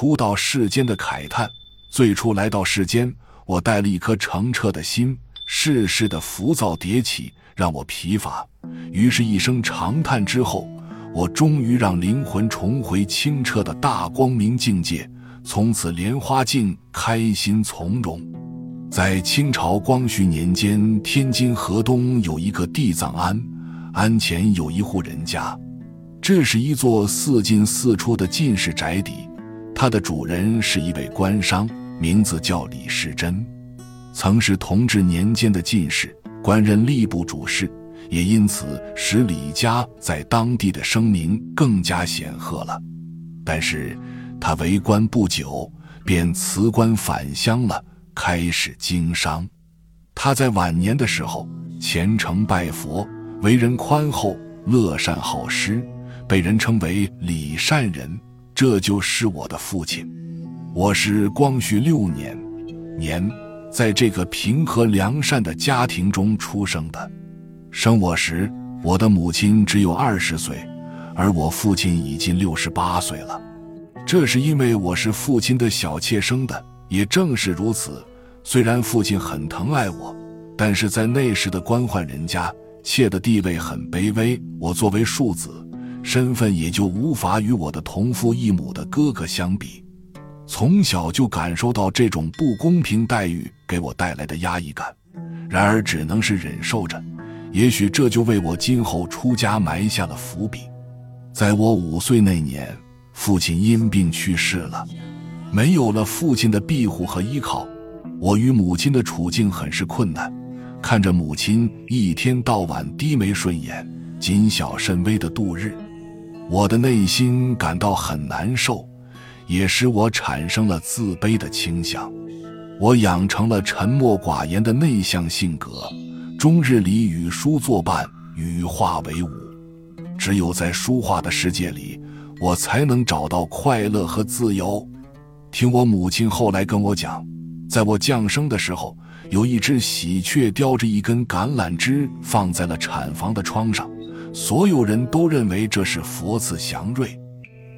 初到世间的慨叹。最初来到世间，我带了一颗澄澈的心，世事的浮躁迭起让我疲乏，于是，一声长叹之后，我终于让灵魂重回清澈的大光明境界，从此莲花境，开心从容。在清朝光绪年间，天津河东有一个地藏庵，庵前有一户人家，这是一座四进四出的进士宅邸，它的主人是一位官商。名字叫李时珍，曾是同治年间的进士，官任吏部主事，也因此使李家在当地的声名更加显赫了。但是，他为官不久，便辞官返乡了，开始经商。他在晚年的时候虔诚拜佛，为人宽厚，乐善好施，被人称为李善人。这就是我的父亲。我是光绪六年年，在这个平和良善的家庭中出生的。生我时，我的母亲只有二十岁，而我父亲已经六十八岁了。这是因为我是父亲的小妾生的。也正是如此，虽然父亲很疼爱我，但是在那时的官宦人家，妾的地位很卑微。我作为庶子，身份也就无法与我的同父异母的哥哥相比。从小就感受到这种不公平待遇给我带来的压抑感，然而只能是忍受着。也许这就为我今后出家埋下了伏笔。在我五岁那年，父亲因病去世了，没有了父亲的庇护和依靠，我与母亲的处境很是困难。看着母亲一天到晚低眉顺眼、谨小慎微的度日，我的内心感到很难受。也使我产生了自卑的倾向，我养成了沉默寡言的内向性格，终日里与书作伴，与画为伍。只有在书画的世界里，我才能找到快乐和自由。听我母亲后来跟我讲，在我降生的时候，有一只喜鹊叼着一根橄榄枝放在了产房的窗上，所有人都认为这是佛赐祥瑞。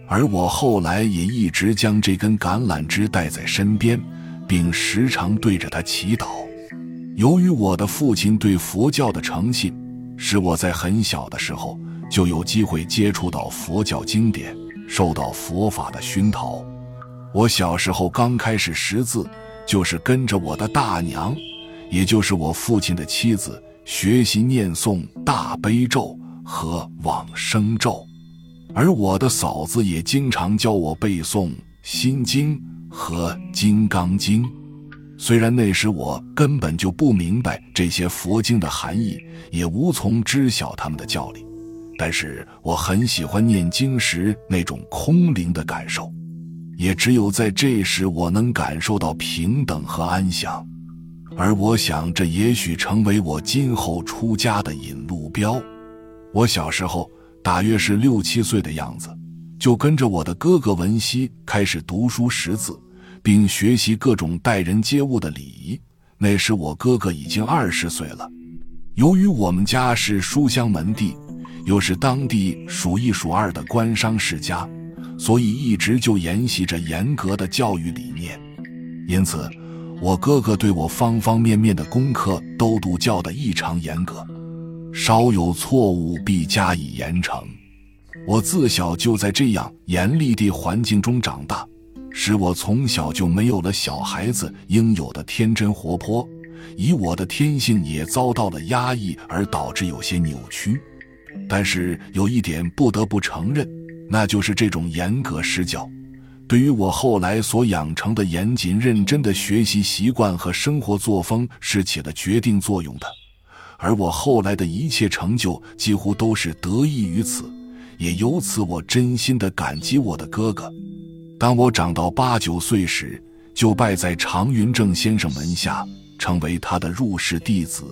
而我后来也一直将这根橄榄枝带在身边，并时常对着它祈祷。由于我的父亲对佛教的诚信，使我在很小的时候就有机会接触到佛教经典，受到佛法的熏陶。我小时候刚开始识字，就是跟着我的大娘，也就是我父亲的妻子，学习念诵大悲咒和往生咒。而我的嫂子也经常教我背诵《心经》和《金刚经》，虽然那时我根本就不明白这些佛经的含义，也无从知晓他们的教理，但是我很喜欢念经时那种空灵的感受，也只有在这时我能感受到平等和安详，而我想这也许成为我今后出家的引路标。我小时候。大约是六七岁的样子，就跟着我的哥哥文熙开始读书识字，并学习各种待人接物的礼仪。那时我哥哥已经二十岁了。由于我们家是书香门第，又是当地数一数二的官商世家，所以一直就沿袭着严格的教育理念。因此，我哥哥对我方方面面的功课都督教得异常严格。稍有错误，必加以严惩。我自小就在这样严厉的环境中长大，使我从小就没有了小孩子应有的天真活泼，以我的天性也遭到了压抑，而导致有些扭曲。但是有一点不得不承认，那就是这种严格施教，对于我后来所养成的严谨认真的学习习惯和生活作风是起了决定作用的。而我后来的一切成就几乎都是得益于此，也由此我真心的感激我的哥哥。当我长到八九岁时，就拜在常云正先生门下，成为他的入室弟子，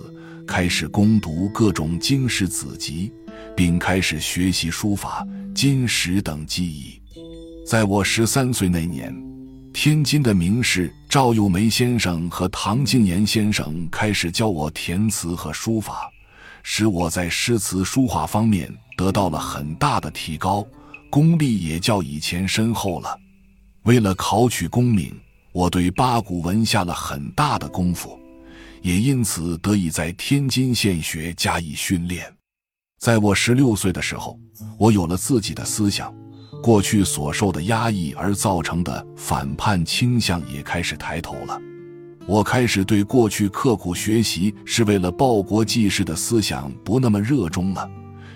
开始攻读各种经史子集，并开始学习书法、金石等技艺。在我十三岁那年。天津的名士赵又梅先生和唐静言先生开始教我填词和书法，使我在诗词书画方面得到了很大的提高，功力也较以前深厚了。为了考取功名，我对八股文下了很大的功夫，也因此得以在天津县学加以训练。在我十六岁的时候，我有了自己的思想，过去所受的压抑而造成的反叛倾向也开始抬头了。我开始对过去刻苦学习是为了报国济世的思想不那么热衷了，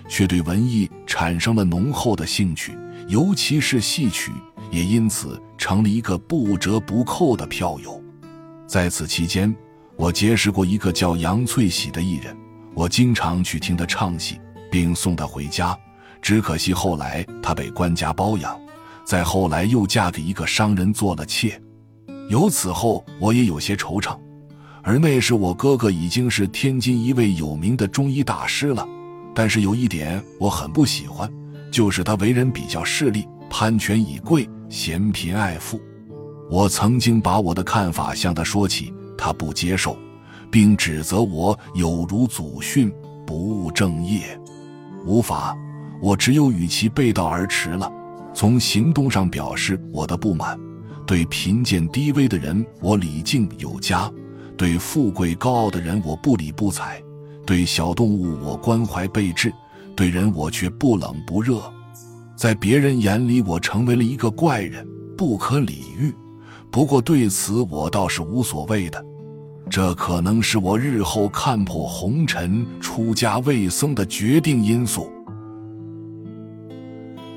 却对文艺产生了浓厚的兴趣，尤其是戏曲，也因此成了一个不折不扣的票友。在此期间，我结识过一个叫杨翠喜的艺人，我经常去听他唱戏。并送她回家，只可惜后来她被官家包养，再后来又嫁给一个商人做了妾。由此后，我也有些惆怅。而那时我哥哥已经是天津一位有名的中医大师了，但是有一点我很不喜欢，就是他为人比较势利，攀权以贵，嫌贫爱富。我曾经把我的看法向他说起，他不接受，并指责我有如祖训，不务正业。无法，我只有与其背道而驰了。从行动上表示我的不满，对贫贱低微的人我礼敬有加，对富贵高傲的人我不理不睬，对小动物我关怀备至，对人我却不冷不热。在别人眼里，我成为了一个怪人，不可理喻。不过对此我倒是无所谓的。这可能是我日后看破红尘、出家为僧的决定因素。